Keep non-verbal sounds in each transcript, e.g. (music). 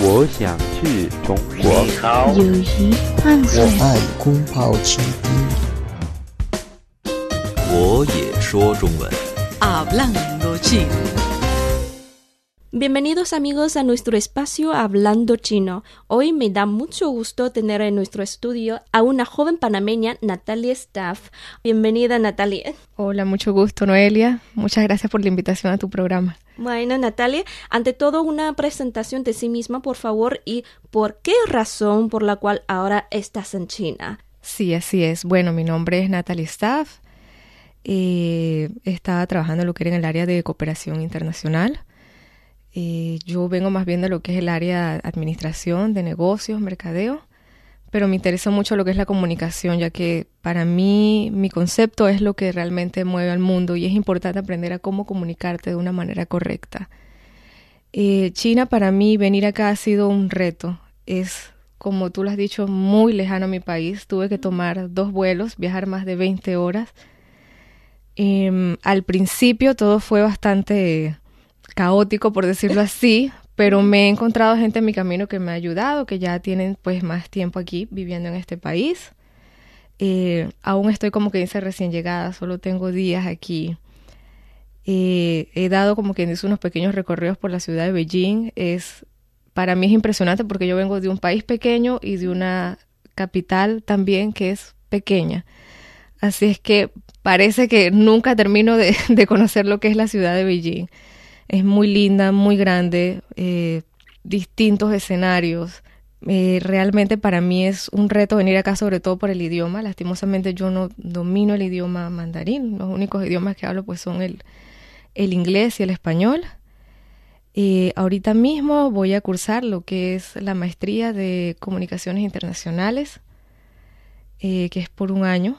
我想去中国。你好，友谊换我爱空泡倾听。我也说中文。Hablando chino. Bienvenidos amigos a nuestro espacio Hablando Chino. Hoy me da mucho gusto tener en nuestro estudio a una joven panameña, Natalia Staff. Bienvenida Natalia. Hola, mucho gusto, Noelia. Muchas gracias por la invitación a tu programa. Bueno, Natalia, ante todo una presentación de sí misma, por favor, y por qué razón por la cual ahora estás en China. Sí, así es. Bueno, mi nombre es Natalie Staff. Eh, estaba trabajando lo que era en el área de cooperación internacional. Eh, yo vengo más bien de lo que es el área de administración, de negocios, mercadeo, pero me interesa mucho lo que es la comunicación, ya que para mí mi concepto es lo que realmente mueve al mundo y es importante aprender a cómo comunicarte de una manera correcta. Eh, China para mí venir acá ha sido un reto. Es, como tú lo has dicho, muy lejano a mi país. Tuve que tomar dos vuelos, viajar más de 20 horas. Em, al principio todo fue bastante caótico, por decirlo así, pero me he encontrado gente en mi camino que me ha ayudado, que ya tienen pues más tiempo aquí viviendo en este país. Eh, aún estoy como que dice recién llegada, solo tengo días aquí. Eh, he dado como que dice unos pequeños recorridos por la ciudad de Beijing. Es para mí es impresionante porque yo vengo de un país pequeño y de una capital también que es pequeña. Así es que parece que nunca termino de (laughs) conocer lo que es la ciudad de Beijing. Es muy linda, muy grande, eh, distintos escenarios. Eh, realmente para mí es un reto venir acá, sobre todo por el idioma. Lastimosamente yo no domino el idioma mandarín. Los únicos idiomas que hablo pues son el, el inglés y el español. Eh, ahorita mismo voy a cursar lo que es la maestría de comunicaciones internacionales, que es por un año.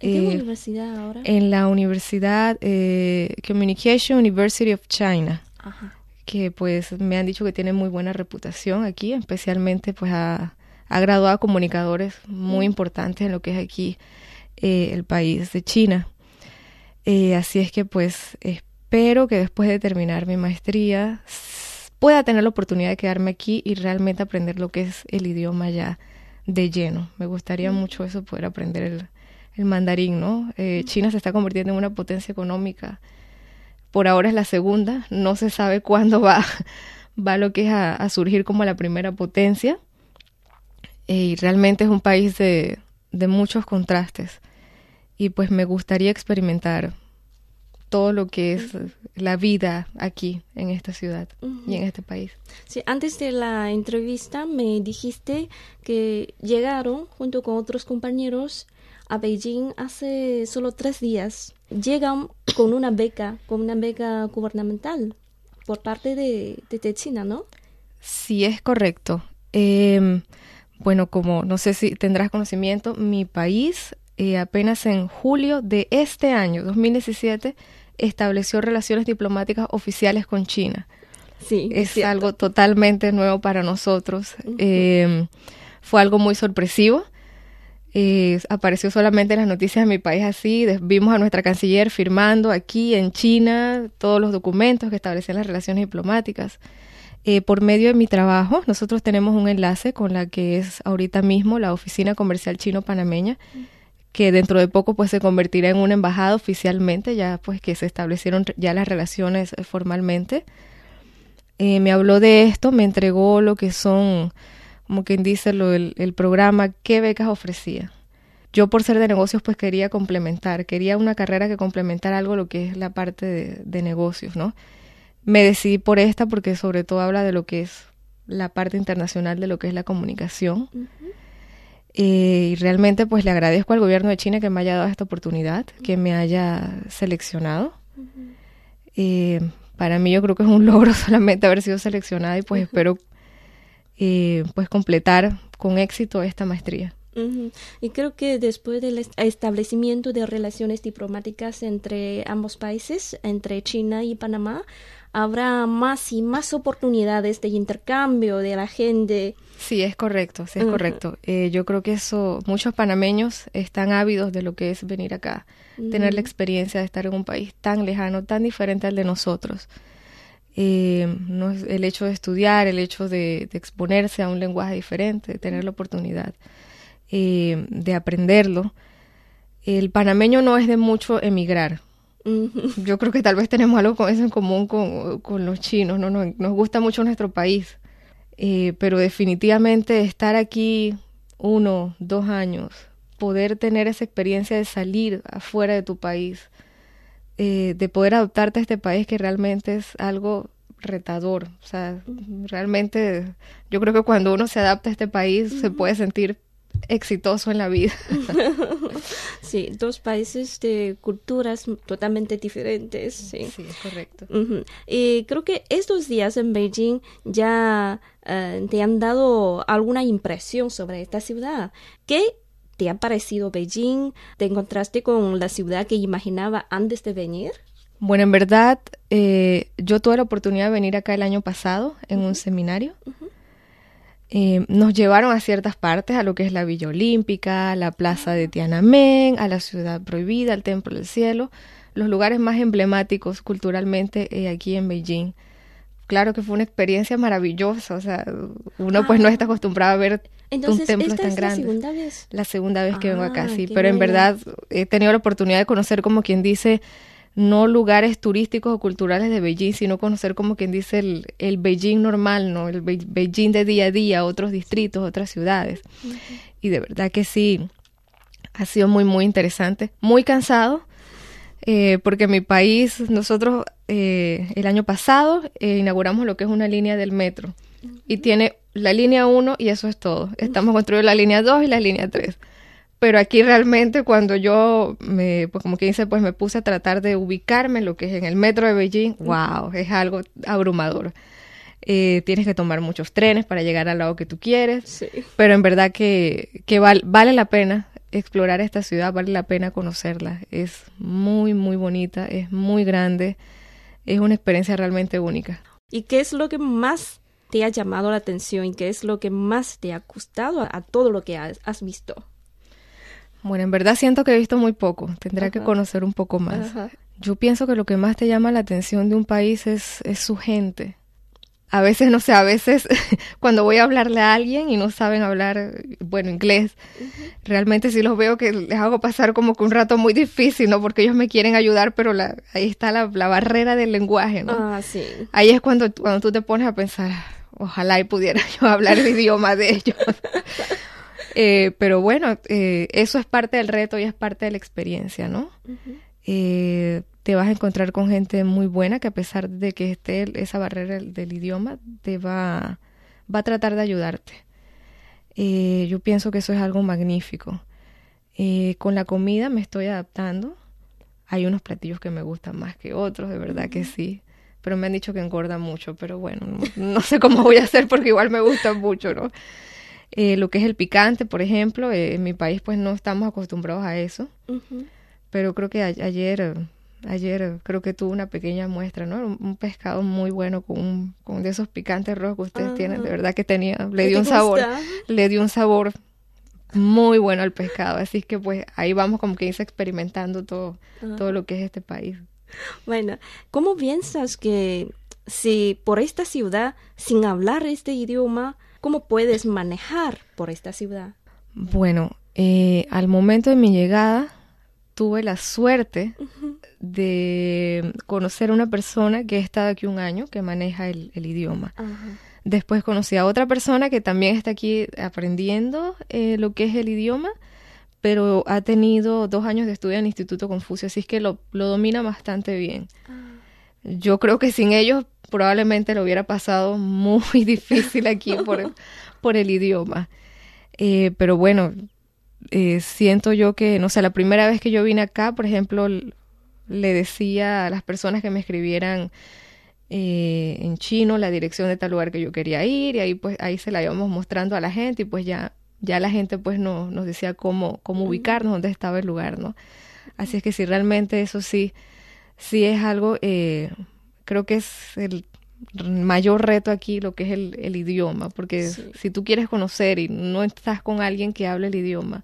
¿En qué Eh, universidad ahora? en la Universidad eh, Communication University of China, Ajá. que pues me han dicho que tiene muy buena reputación aquí, especialmente pues ha, ha graduado a comunicadores muy importantes en lo que es aquí eh, el país de China. Eh, así es que pues espero que después de terminar mi maestría pueda tener la oportunidad de quedarme aquí y realmente aprender lo que es el idioma ya de lleno. Me gustaría mucho eso, poder aprender el, el mandarín, ¿no? Eh, China se está convirtiendo en una potencia económica. Por ahora es la segunda, no se sabe cuándo va, (laughs) va lo que es a, a surgir como la primera potencia. Eh, y realmente es un país de, de muchos contrastes. Y pues me gustaría experimentar todo lo que es la vida aquí en esta ciudad y en este país. Sí, antes de la entrevista me dijiste que llegaron junto con otros compañeros a Beijing hace solo tres días. Llegan con una beca, con una beca gubernamental por parte de, de, de China, ¿no? Sí, es correcto. Eh, bueno, como no sé si tendrás conocimiento, mi país eh, apenas en julio de este año, 2017, estableció relaciones diplomáticas oficiales con China. Sí, Es cierto. algo totalmente nuevo para nosotros. Eh, fue algo muy sorpresivo. Eh, apareció solamente en las noticias de mi país así. Vimos a nuestra canciller firmando aquí en China todos los documentos que establecían las relaciones diplomáticas. Eh, por medio de mi trabajo, nosotros tenemos un enlace con la que es ahorita mismo la Oficina Comercial Chino-Panameña, que dentro de poco pues se convertirá en una embajada oficialmente, ya pues que se establecieron ya las relaciones eh, formalmente. Eh, me habló de esto, me entregó lo que son, como quien dice, lo, el, el programa, qué becas ofrecía. Yo por ser de negocios pues quería complementar, quería una carrera que complementara algo lo que es la parte de, de negocios, ¿no? Me decidí por esta porque sobre todo habla de lo que es la parte internacional de lo que es la comunicación. Eh, y realmente pues le agradezco al gobierno de China que me haya dado esta oportunidad, que me haya seleccionado. Eh, para mí yo creo que es un (laughs) logro solamente haber sido seleccionada y pues espero eh, pues completar con éxito esta maestría. Y creo que después del est- establecimiento de relaciones diplomáticas entre ambos países, entre China y Panamá, habrá más y más oportunidades de intercambio de la gente. Sí, es correcto, sí es correcto. Eh, yo creo que eso, muchos panameños están ávidos de lo que es venir acá, tener la experiencia de estar en un país tan lejano, tan diferente al de nosotros. Eh, no es el hecho de estudiar, el hecho de, de, exponerse a un lenguaje diferente, de tener la oportunidad eh, de aprenderlo. El panameño no es de mucho emigrar. Yo creo que tal vez tenemos algo con eso en común con, con los chinos, ¿no? Nos, nos, gusta mucho nuestro país, eh, pero definitivamente estar aquí uno, dos años, poder tener esa experiencia de salir afuera de tu país, eh, de poder adoptarte a este país que realmente es algo retador. O sea, realmente yo creo que cuando uno se adapta a este país se puede sentir exitoso en la vida. (laughs) sí, dos países de culturas totalmente diferentes. Sí, correcto. Uh -huh. Y creo que estos días en Beijing ya uh, te han dado alguna impresión sobre esta ciudad. ¿Qué te ha parecido Beijing? ¿Te encontraste con la ciudad que imaginaba antes de venir? Bueno, en verdad, eh, yo tuve la oportunidad de venir acá el año pasado en uh -huh. un seminario. Uh -huh. Eh, nos llevaron a ciertas partes, a lo que es la Villa Olímpica, la Plaza de Tiananmen, a la Ciudad Prohibida, al Templo del Cielo, los lugares más emblemáticos culturalmente eh, aquí en Beijing. Claro que fue una experiencia maravillosa, o sea, uno ah. pues no está acostumbrado a ver Entonces, un templo ¿esta tan es grande. La segunda vez, la segunda vez que ah, vengo acá, sí, qué pero en verdad he tenido la oportunidad de conocer como quien dice no lugares turísticos o culturales de Beijing, sino conocer como quien dice el, el Beijing normal, ¿no? El Be Beijing de día a día, otros distritos, otras ciudades. Uh -huh. Y de verdad que sí, ha sido muy, muy interesante. Muy cansado, eh, porque en mi país, nosotros eh, el año pasado eh, inauguramos lo que es una línea del metro. Uh -huh. Y tiene la línea 1 y eso es todo. Estamos construyendo la línea 2 y la línea 3 pero aquí realmente cuando yo me, pues como que dice, pues me puse a tratar de ubicarme lo que es en el metro de Beijing, wow, es algo abrumador. Eh, tienes que tomar muchos trenes para llegar al lado que tú quieres, sí. pero en verdad que, que val, vale la pena explorar esta ciudad, vale la pena conocerla. Es muy, muy bonita, es muy grande, es una experiencia realmente única. ¿Y qué es lo que más te ha llamado la atención y qué es lo que más te ha gustado a, a todo lo que has, has visto? Bueno, en verdad siento que he visto muy poco, tendré que conocer un poco más. Ajá. Yo pienso que lo que más te llama la atención de un país es, es su gente. A veces, no sé, a veces (laughs) cuando voy a hablarle a alguien y no saben hablar, bueno, inglés, uh -huh. realmente sí los veo que les hago pasar como que un rato muy difícil, ¿no? Porque ellos me quieren ayudar, pero la, ahí está la, la, barrera del lenguaje, ¿no? Ah, sí. Ahí es cuando, cuando tú te pones a pensar, ojalá y pudiera (laughs) yo hablar el idioma de ellos. (laughs) Eh, pero bueno, eh, eso es parte del reto y es parte de la experiencia, ¿no? Uh -huh. eh, te vas a encontrar con gente muy buena que a pesar de que esté esa barrera del, idioma, te va, va a tratar de ayudarte. Yo pienso que eso es algo magnífico. Con la comida me estoy adaptando. Hay unos platillos que me gustan más que otros, de verdad uh -huh. que sí. Pero me han dicho que engorda mucho, pero bueno, no, no sé cómo voy a hacer porque igual me gustan mucho, ¿no? Eh, lo que es el picante, por ejemplo, eh, en mi país pues no estamos acostumbrados a eso, uh -huh. pero creo que a ayer, ayer creo que tuve una pequeña muestra, ¿no? Un, un pescado muy bueno con, un, con de esos picantes rojos que ustedes uh -huh. tienen, de verdad que tenía, le dio un sabor, le dio un sabor muy bueno al pescado, así que pues ahí vamos como que irse experimentando todo, uh -huh. todo lo que es este país. Bueno, ¿cómo piensas que si por esta ciudad, sin hablar este idioma, ¿Cómo puedes manejar por esta ciudad? Bueno, eh, al momento de mi llegada tuve la suerte uh -huh. de conocer a una persona que ha estado aquí un año, que maneja el, el idioma. Uh -huh. Después conocí a otra persona que también está aquí aprendiendo eh, lo que es el idioma, pero ha tenido dos años de estudio en el Instituto Confucio, así es que lo, lo domina bastante bien. -huh. Yo creo que sin ellos probablemente lo hubiera pasado muy (laughs) difícil aquí por, por el idioma. Eh, pero bueno, eh, siento yo que, no sé, la primera vez que yo vine acá, por ejemplo, le decía a las personas que me escribieran eh, en chino la dirección de tal lugar que yo quería ir y ahí pues ahí se la íbamos mostrando a la gente y pues ya, ya la gente pues no, nos decía cómo, cómo ubicarnos, dónde estaba el lugar, ¿no? Así es que si realmente eso sí, sí es algo eh, creo que es el mayor reto aquí lo que es el, el idioma, porque sí. si tú quieres conocer y no estás con alguien que hable el idioma,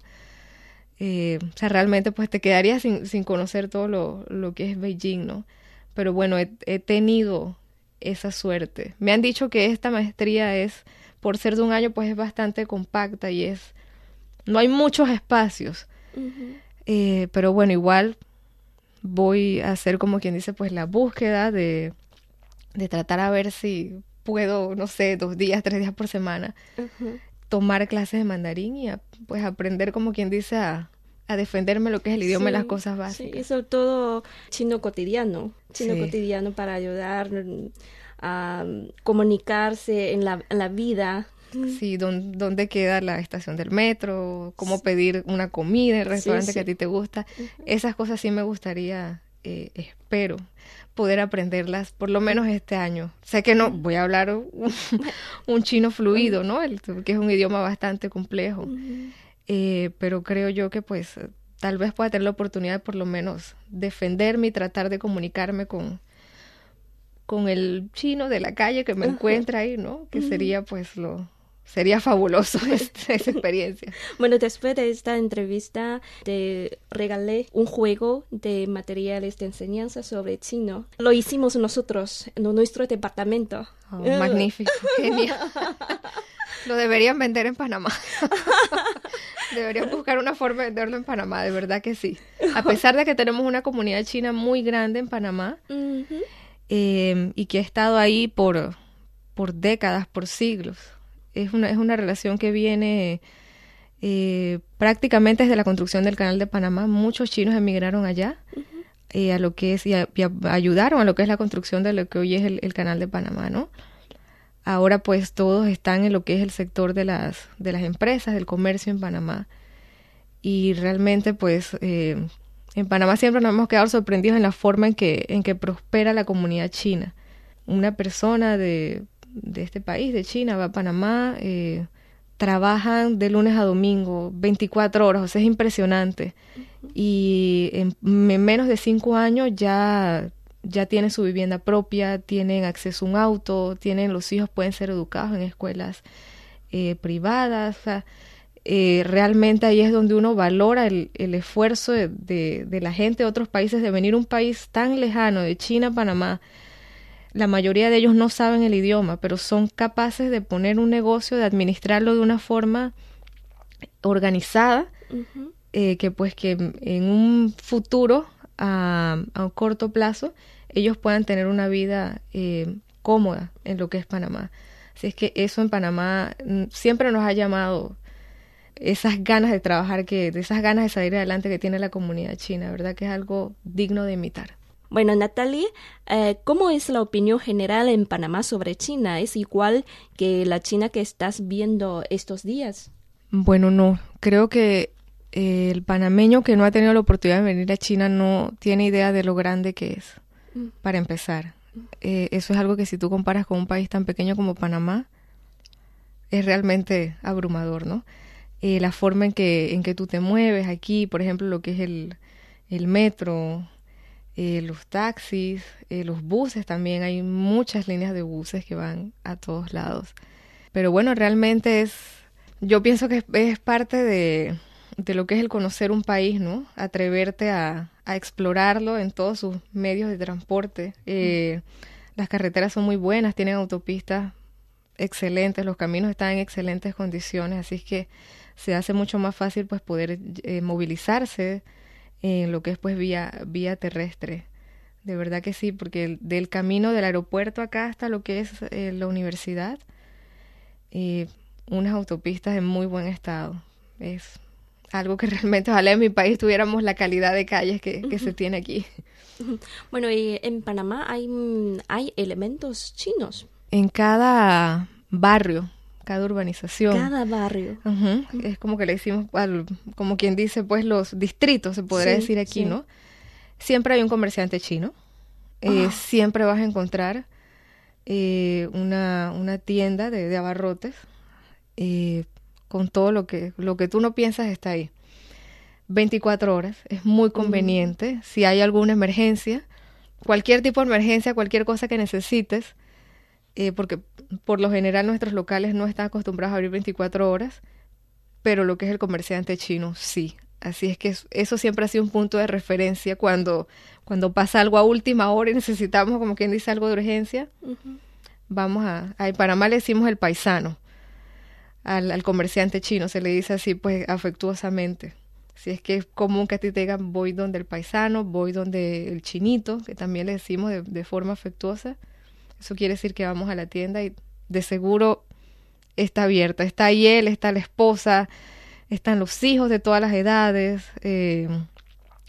eh, o sea, realmente pues te quedarías sin, sin conocer todo lo, lo, que es Beijing, ¿no? Pero bueno, he, he tenido esa suerte. Me han dicho que esta maestría es, por ser de un año, pues es bastante compacta y es, no hay muchos espacios. Eh, pero bueno, igual voy a hacer como quien dice, pues la búsqueda de, de tratar a ver si puedo, no sé, dos días, tres días por semana, tomar clases de mandarín y pues aprender como quien dice a, a defenderme lo que es el idioma y las cosas básicas. Sí, y sobre todo chino cotidiano, chino cotidiano para ayudar a comunicarse en la, en la vida Sí, dónde, queda la estación del metro, cómo pedir una comida en el restaurante que a ti te gusta. Esas cosas sí me gustaría, eh, espero, poder aprenderlas por lo menos este año. Sé que no voy a hablar un, (laughs) chino fluido, ¿no? El, que es un idioma bastante complejo. Eh, pero creo yo que pues tal vez pueda tener la oportunidad de por lo menos defenderme y tratar de comunicarme con, con el chino de la calle que me encuentra ahí, ¿no? Que sería pues lo, Sería fabuloso (laughs) esa experiencia. Bueno, después de esta entrevista te regalé un juego de materiales de enseñanza sobre chino. Lo hicimos nosotros en nuestro departamento. Oh, magnífico, genial. (laughs) Lo deberían vender en Panamá. (laughs) deberían buscar una forma de venderlo en Panamá, de verdad que sí. A pesar de que tenemos una comunidad china muy grande en Panamá eh, y que ha estado ahí por, por décadas, por siglos es una, es una relación que viene eh, prácticamente desde la construcción del canal de Panamá. Muchos chinos emigraron allá eh, a lo que es y, ayudaron a lo que es la construcción de lo que hoy es el, canal de Panamá, ¿no? Ahora pues todos están en lo que es el sector de las, de las empresas, del comercio en Panamá. Y realmente pues eh, en Panamá siempre nos hemos quedado sorprendidos en la forma en que, en que prospera la comunidad china. Una persona de de este país, de China, va a Panamá, eh, trabajan de lunes a domingo, 24 horas, o sea, es impresionante. Y en, menos de cinco años ya, ya tienen su vivienda propia, tienen acceso a un auto, tienen los hijos, pueden ser educados en escuelas eh, privadas. Eh, realmente ahí es donde uno valora el, el esfuerzo de, de, de, la gente de otros países de venir a un país tan lejano, de China a Panamá, la mayoría de ellos no saben el idioma, pero son capaces de poner un negocio, de administrarlo de una forma organizada, eh, que pues que en un futuro, a, a, un corto plazo, ellos puedan tener una vida eh, cómoda en lo que es Panamá. Así es que eso en Panamá mm, siempre nos ha llamado esas ganas de trabajar, que, de esas ganas de salir adelante que tiene la comunidad china, ¿verdad? Que es algo digno de imitar. Bueno, Natalie, eh, ¿cómo es la opinión general en Panamá sobre China? ¿Es igual que la China que estás viendo estos días? Bueno, no. Creo que eh, el panameño que no ha tenido la oportunidad de venir a China no tiene idea de lo grande que es, mm. para empezar. Eh, eso es algo que si tú comparas con un país tan pequeño como Panamá, es realmente abrumador, ¿no? La forma en que, en que tú te mueves aquí, por ejemplo, lo que es el, el metro, eh, los taxis, eh, los buses también, hay muchas líneas de buses que van a todos lados. Pero bueno, realmente es, yo pienso que es, parte de, de, lo que es el conocer un país, ¿no? Atreverte a, a explorarlo en todos sus medios de transporte. Eh, las carreteras son muy buenas, tienen autopistas excelentes, los caminos están en excelentes condiciones, así es que se hace mucho más fácil pues poder movilizarse en lo que es pues vía, vía terrestre. De verdad que sí, porque del camino del aeropuerto acá hasta lo que es eh, la universidad, eh, unas autopistas en muy buen estado. Es algo que (laughs) realmente ojalá en mi país tuviéramos la calidad de calles que, que se tiene aquí. (laughs) Bueno, y en Panamá hay, hay elementos chinos. En cada barrio cada urbanización. Cada barrio. Es como que le decimos, como quien dice, pues los distritos, se podría decir aquí, ¿no? Siempre hay un comerciante chino. Eh, siempre vas a encontrar eh, una, una, tienda de, de abarrotes eh, con todo lo que, lo que tú no piensas está ahí. 24 horas, es muy conveniente. Si hay alguna emergencia, cualquier tipo de emergencia, cualquier cosa que necesites, eh, porque por lo general nuestros locales no están acostumbrados a abrir 24 horas, pero lo que es el comerciante chino sí. Así es que eso siempre ha sido un punto de referencia cuando, cuando pasa algo a última hora y necesitamos, como quien dice, algo de urgencia. Vamos a, a Panamá le decimos el paisano al, al, comerciante chino, se le dice así pues afectuosamente. Si es que es común que a ti te digan voy donde el paisano, voy donde el chinito, que también le decimos de, de forma afectuosa, eso quiere decir que vamos a la tienda y de seguro está abierta. Está ahí él, está la esposa, están los hijos de todas las edades. Eh,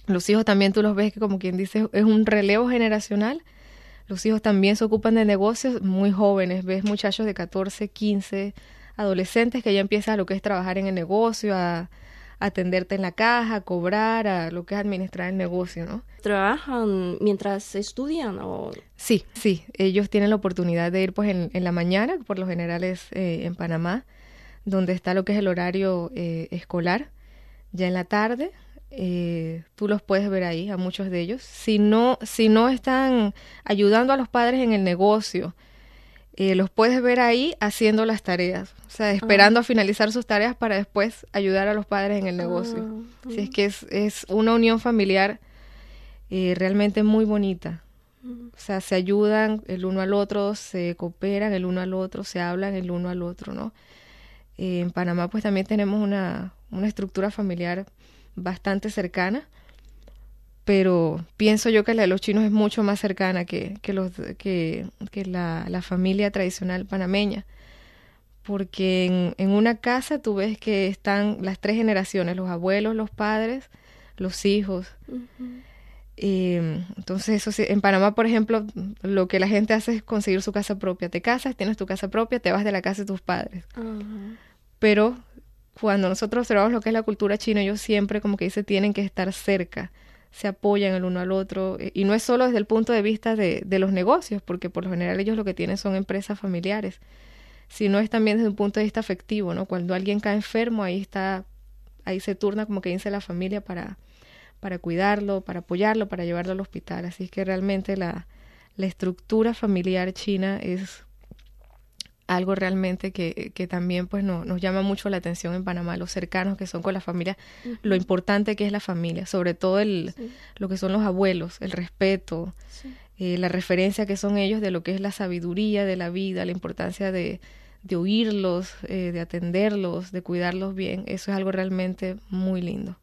los hijos también tú los ves que como quien dice es un relevo generacional. Los hijos también se ocupan de negocios muy jóvenes. Ves muchachos de 14, 15, adolescentes que ya empiezan lo que es trabajar en el negocio, a, atenderte en la caja, a cobrar, a lo que es administrar el negocio, ¿no? ¿Trabajan mientras estudian o...? Sí, sí, ellos tienen la oportunidad de ir pues en, en la mañana, por lo general es eh, en Panamá, donde está lo que es el horario eh, escolar, ya en la tarde, eh, tú los puedes ver ahí, a muchos de ellos. Si no, si no están ayudando a los padres en el negocio, eh, los puedes ver ahí haciendo las tareas, o sea, esperando a finalizar sus tareas para después ayudar a los padres en el negocio. Así es que es, es una unión familiar eh, realmente muy bonita. O sea, se ayudan el uno al otro, se cooperan el uno al otro, se hablan el uno al otro, ¿no? Eh, en Panamá pues también tenemos una, una estructura familiar bastante cercana pero pienso yo que la de los chinos es mucho más cercana que, que, los, que, que la, la, familia tradicional panameña. Porque en, en, una casa tú ves que están las tres generaciones, los abuelos, los padres, los hijos. eh, entonces, eso en Panamá, por ejemplo, lo que la gente hace es conseguir su casa propia. Te casas, tienes tu casa propia, te vas de la casa de tus padres. Uh -huh. Pero cuando nosotros observamos lo que es la cultura china, ellos siempre como que dice tienen que estar cerca se apoyan el uno al otro. Y no es solo desde el punto de vista de, de, los negocios, porque por lo general ellos lo que tienen son empresas familiares, sino es también desde un punto de vista afectivo, ¿no? Cuando alguien cae enfermo, ahí está, ahí se turna como que dice la familia para, para cuidarlo, para apoyarlo, para llevarlo al hospital. Así que realmente la, la estructura familiar china es algo realmente que, que también pues no, nos llama mucho la atención en Panamá, los cercanos que son con la familia, lo importante que es la familia, sobre todo el, lo que son los abuelos, el respeto, sí. Eh, la referencia que son ellos de lo que es la sabiduría de la vida, la importancia de, de oírlos, eh, de atenderlos, de cuidarlos bien, eso es algo realmente muy lindo.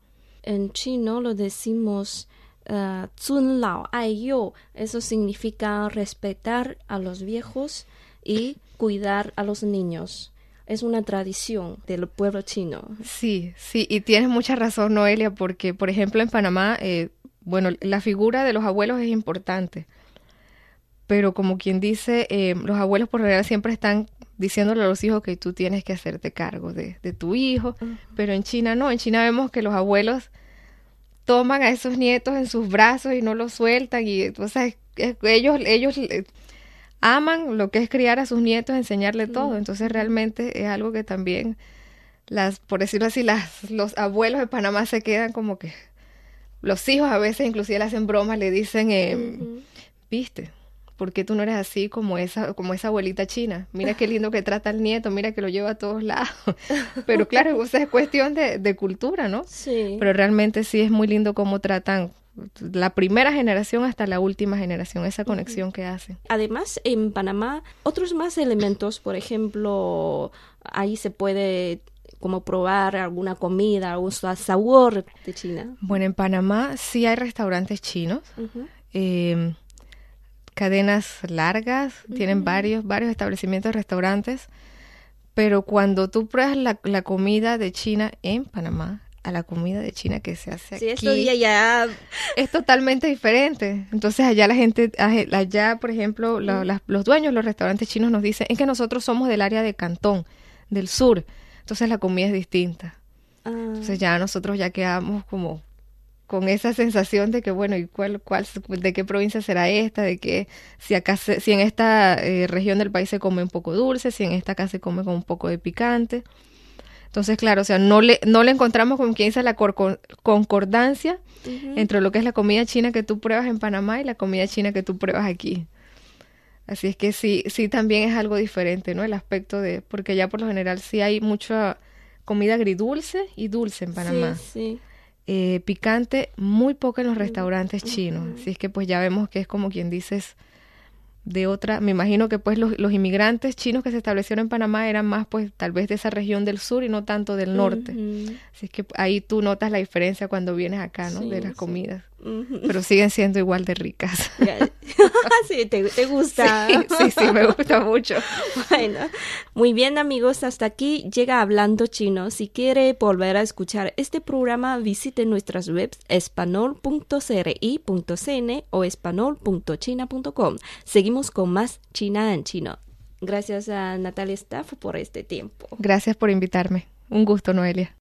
En chino lo decimos ah, uh, Zun Lao Ai Yo, eso significa respetar a los viejos y cuidar a los niños. Es una tradición del pueblo chino. Sí, sí, y tienes mucha razón, Noelia, porque, por ejemplo, en Panamá, eh, bueno, la figura de los abuelos es importante, pero como quien dice, eh, los abuelos por general siempre están diciéndole a los hijos que tú tienes que hacerte cargo de, de tu hijo, uh -huh. pero en China no, en China vemos que los abuelos toman a esos nietos en sus brazos y no los sueltan y o sea, ellos ellos aman lo que es criar a sus nietos, enseñarle mm. todo. Entonces realmente es algo que también las, por decirlo así, las, los abuelos de Panamá se quedan como que los hijos a veces inclusive le hacen bromas, le dicen, eh, mm viste, ¿por qué tú no eres así como esa, como esa abuelita china? Mira qué lindo que trata al nieto, mira que lo lleva a todos lados. (laughs) Pero claro, o sea, es cuestión de, de cultura, ¿no? Sí. Pero realmente sí es muy lindo cómo tratan la primera generación hasta la última generación, esa conexión uh -huh. que hacen. Además, en Panamá, otros más elementos, por ejemplo, ahí se puede como probar alguna comida, algún sabor de China. Bueno, en Panamá sí hay restaurantes chinos, uh -huh. eh, cadenas largas, uh -huh. tienen varios, varios establecimientos, restaurantes, pero cuando tú pruebas la, la comida de China en Panamá, a la comida de China que se hace sí, aquí. Día ya es totalmente diferente. Entonces allá la gente, allá por ejemplo, la, la, los dueños de los restaurantes chinos nos dicen, es que nosotros somos del área de Cantón, del sur, entonces la comida es distinta. Ah. Entonces ya nosotros ya quedamos como con esa sensación de que bueno, ¿y cuál, cuál, de qué provincia será esta? De que si acá, se, si en esta eh, región del país se come un poco dulce, si en esta acá se come con un poco de picante. Entonces, claro, o sea, no le, no le encontramos como quien dice la concordancia uh -huh. entre lo que es la comida china que tú pruebas en Panamá y la comida china que tú pruebas aquí. Así es que sí, sí también es algo diferente, ¿no? El aspecto de, porque ya por lo general sí hay mucha comida agridulce y dulce en Panamá. Sí, sí. Eh, picante, muy poco en los restaurantes chinos. Así es que pues ya vemos que es como quien dices de otra, me imagino que pues los, los, inmigrantes chinos que se establecieron en Panamá eran más pues tal vez de esa región del sur y no tanto del norte. Así es que ahí tú notas la diferencia cuando vienes acá, ¿no? de las comidas. Pero siguen siendo igual de ricas. (laughs) sí, te, te gusta. (laughs) Sí, sí, me gusta mucho. bueno, muy bien amigos, hasta aquí llega Hablando Chino. Si quiere volver a escuchar este programa, visite nuestras webs espanol.cri.cn o espanol.china.com. Con más China en chino. Gracias a Natalia Staff por este tiempo. Gracias por invitarme. Un gusto, Noelia.